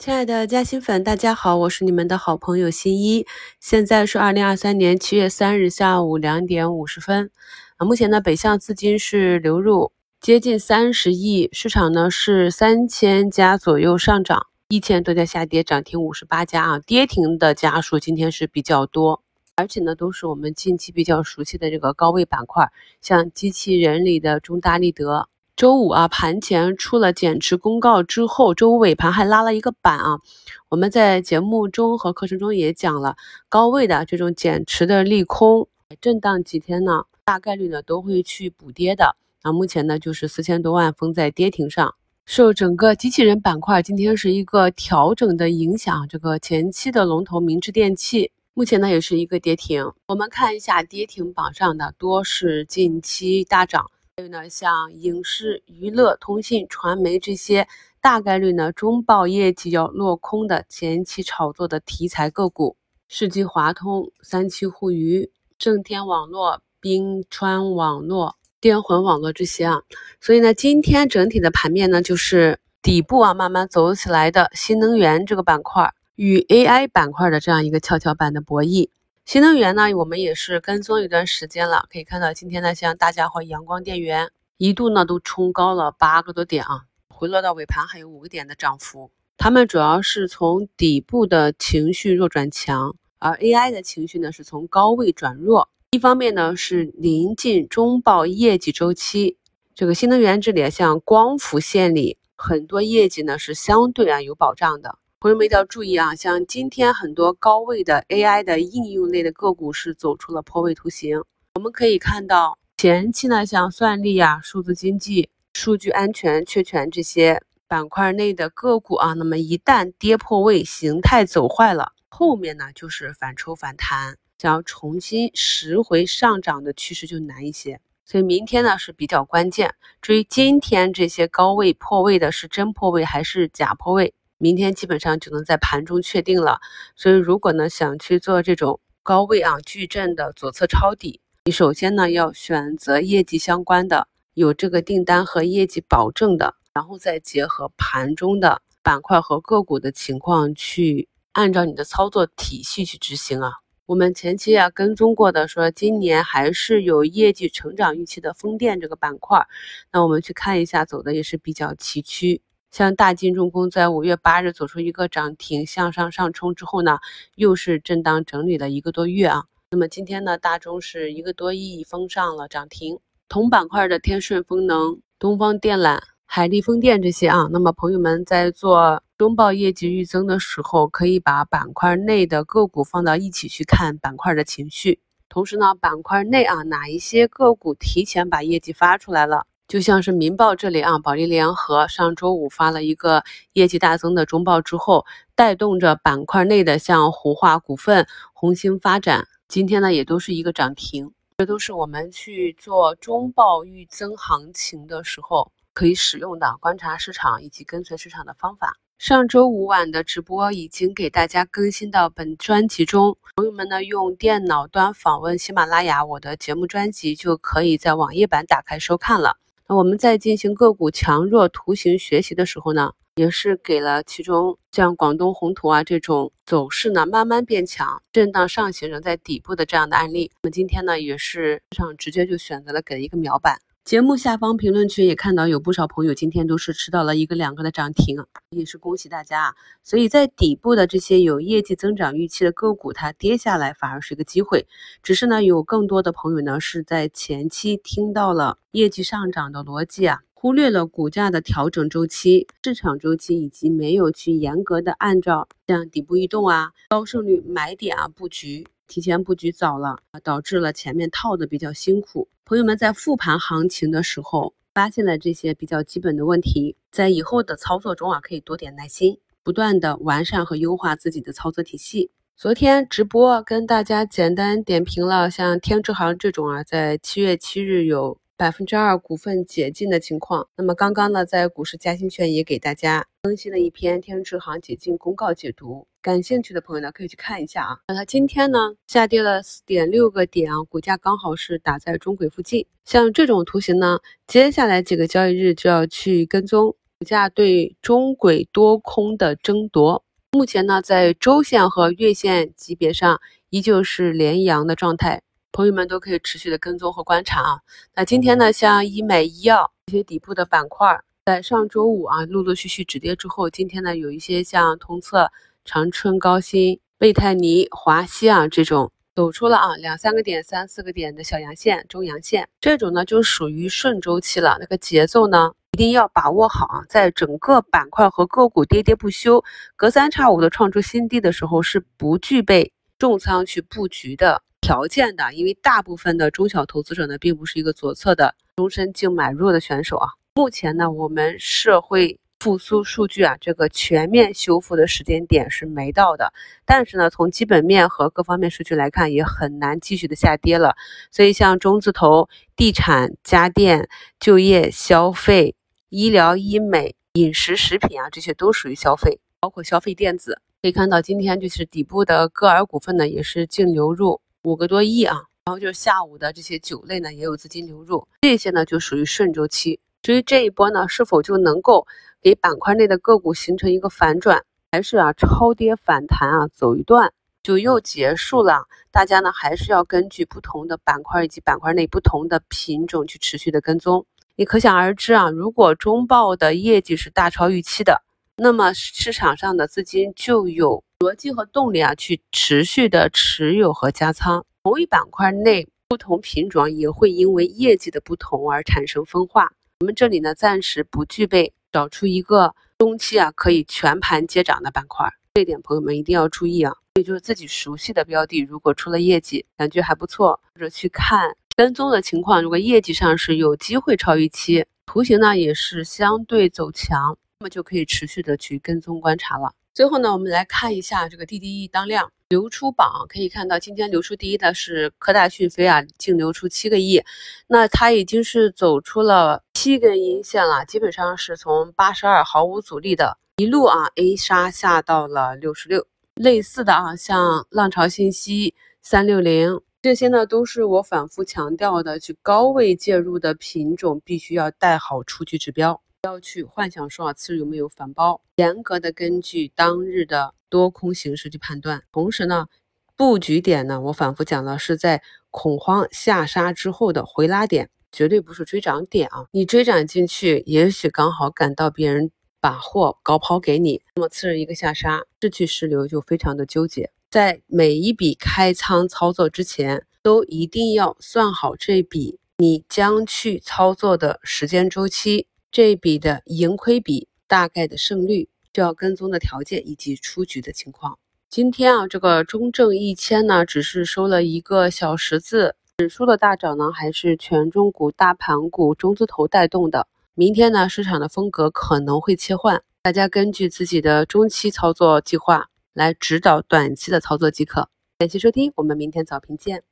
亲爱的嘉兴粉，大家好，我是你们的好朋友新一。现在是二零二三年七月三日下午两点五十分。啊，目前呢，北向资金是流入接近三十亿，市场呢是三千家左右上涨，一千多家下跌，涨停五十八家啊，跌停的家数今天是比较多，而且呢都是我们近期比较熟悉的这个高位板块，像机器人里的中大立德。周五啊，盘前出了减持公告之后，周五尾盘还拉了一个板啊。我们在节目中和课程中也讲了，高位的这种减持的利空，震荡几天呢，大概率呢都会去补跌的。那目前呢，就是四千多万封在跌停上，受整个机器人板块今天是一个调整的影响，这个前期的龙头明志电器目前呢也是一个跌停。我们看一下跌停榜上的，多是近期大涨。还有呢，像影视、娱乐、通信、传媒这些，大概率呢中报业绩要落空的前期炒作的题材个股，世纪华通、三七互娱、正天网络、冰川网络、电魂网络这些啊。所以呢，今天整体的盘面呢，就是底部啊慢慢走起来的新能源这个板块与 AI 板块的这样一个跷跷板的博弈。新能源呢，我们也是跟踪一段时间了，可以看到今天呢，像大家伙阳光电源一度呢都冲高了八个多点啊，回落到尾盘还有五个点的涨幅。他们主要是从底部的情绪弱转强，而 AI 的情绪呢是从高位转弱。一方面呢是临近中报业绩周期，这个新能源这里啊像光伏线里很多业绩呢是相对啊有保障的。朋友们一定要注意啊，像今天很多高位的 AI 的应用类的个股是走出了破位图形。我们可以看到前期呢，像算力啊、数字经济、数据安全、确权这些板块内的个股啊，那么一旦跌破位，形态走坏了，后面呢就是反抽反弹，想要重新拾回上涨的趋势就难一些。所以明天呢是比较关键。至于今天这些高位破位的是真破位还是假破位？明天基本上就能在盘中确定了，所以如果呢想去做这种高位啊矩阵的左侧抄底，你首先呢要选择业绩相关的，有这个订单和业绩保证的，然后再结合盘中的板块和个股的情况去按照你的操作体系去执行啊。我们前期啊跟踪过的，说今年还是有业绩成长预期的风电这个板块，那我们去看一下，走的也是比较崎岖。像大金重工在五月八日走出一个涨停向上上冲之后呢，又是震荡整理了一个多月啊。那么今天呢，大中是一个多亿封上了涨停。同板块的天顺风能、东方电缆、海力风电这些啊，那么朋友们在做中报业绩预增的时候，可以把板块内的个股放到一起去看板块的情绪。同时呢，板块内啊哪一些个股提前把业绩发出来了？就像是民报这里啊，保利联合上周五发了一个业绩大增的中报之后，带动着板块内的像湖化股份、红星发展，今天呢也都是一个涨停。这都是我们去做中报预增行情的时候可以使用的观察市场以及跟随市场的方法。上周五晚的直播已经给大家更新到本专辑中，朋友们呢用电脑端访问喜马拉雅我的节目专辑，就可以在网页版打开收看了。我们在进行个股强弱图形学习的时候呢，也是给了其中像广东宏图啊这种走势呢慢慢变强、震荡上行仍在底部的这样的案例。那么今天呢，也是市场直接就选择了给了一个秒板。节目下方评论区也看到有不少朋友今天都是吃到了一个两个的涨停，也是恭喜大家啊！所以在底部的这些有业绩增长预期的个股，它跌下来反而是一个机会。只是呢，有更多的朋友呢是在前期听到了业绩上涨的逻辑啊，忽略了股价的调整周期、市场周期，以及没有去严格的按照像底部异动啊、高胜率买点啊布局。提前布局早了导致了前面套的比较辛苦。朋友们在复盘行情的时候，发现了这些比较基本的问题，在以后的操作中啊，可以多点耐心，不断的完善和优化自己的操作体系。昨天直播跟大家简单点评了像天之行这种啊，在七月七日有。百分之二股份解禁的情况，那么刚刚呢，在股市嘉兴圈也给大家更新了一篇天之行解禁公告解读，感兴趣的朋友呢可以去看一下啊。那它今天呢下跌了四点六个点啊，股价刚好是打在中轨附近。像这种图形呢，接下来几个交易日就要去跟踪，股价对中轨多空的争夺。目前呢，在周线和月线级别上依旧是连阳的状态，朋友们都可以持续的跟踪和观察啊。那今天呢，像医美、医药这些底部的板块，在上周五啊陆陆续续止跌之后，今天呢有一些像通策、长春高新、贝泰尼、华西啊这种。走出了啊两三个点、三四个点的小阳线、中阳线，这种呢就属于顺周期了。那个节奏呢一定要把握好啊，在整个板块和个股跌跌不休、隔三差五的创出新低的时候，是不具备重仓去布局的条件的。因为大部分的中小投资者呢，并不是一个左侧的终身净买入的选手啊。目前呢，我们社会。复苏数据啊，这个全面修复的时间点是没到的，但是呢，从基本面和各方面数据来看，也很难继续的下跌了。所以像中字头、地产、家电、就业、消费、医疗、医美、饮食、食品啊，这些都属于消费，包括消费电子。可以看到，今天就是底部的歌尔股份呢，也是净流入五个多亿啊。然后就是下午的这些酒类呢，也有资金流入，这些呢就属于顺周期。至于这一波呢，是否就能够给板块内的个股形成一个反转，还是啊超跌反弹啊走一段就又结束了？大家呢还是要根据不同的板块以及板块内不同的品种去持续的跟踪。你可想而知啊，如果中报的业绩是大超预期的，那么市场上的资金就有逻辑和动力啊去持续的持有和加仓。同一板块内不同品种也会因为业绩的不同而产生分化。我们这里呢，暂时不具备找出一个中期啊可以全盘接涨的板块，这点朋友们一定要注意啊。也就是自己熟悉的标的，如果出了业绩，感觉还不错，或者去看跟踪的情况，如果业绩上是有机会超预期，图形呢也是相对走强，那么就可以持续的去跟踪观察了。最后呢，我们来看一下这个 DDE 当量。流出榜可以看到，今天流出第一的是科大讯飞啊，净流出七个亿，那它已经是走出了七根阴线了，基本上是从八十二毫无阻力的一路啊 A 杀下到了六十六。类似的啊，像浪潮信息、三六零这些呢，都是我反复强调的，去高位介入的品种，必须要带好出局指标。不要去幻想说啊，次日有没有反包，严格的根据当日的多空形势去判断。同时呢，布局点呢，我反复讲了，是在恐慌下杀之后的回拉点，绝对不是追涨点啊。你追涨进去，也许刚好赶到别人把货高抛给你，那么次日一个下杀，失去失流就非常的纠结。在每一笔开仓操作之前，都一定要算好这笔你将去操作的时间周期。这笔的盈亏比大概的胜率，就要跟踪的条件以及出局的情况。今天啊，这个中证一千呢，只是收了一个小十字。指数的大涨呢，还是权重股、大盘股、中字头带动的。明天呢，市场的风格可能会切换，大家根据自己的中期操作计划来指导短期的操作即可。感谢收听，我们明天早评见。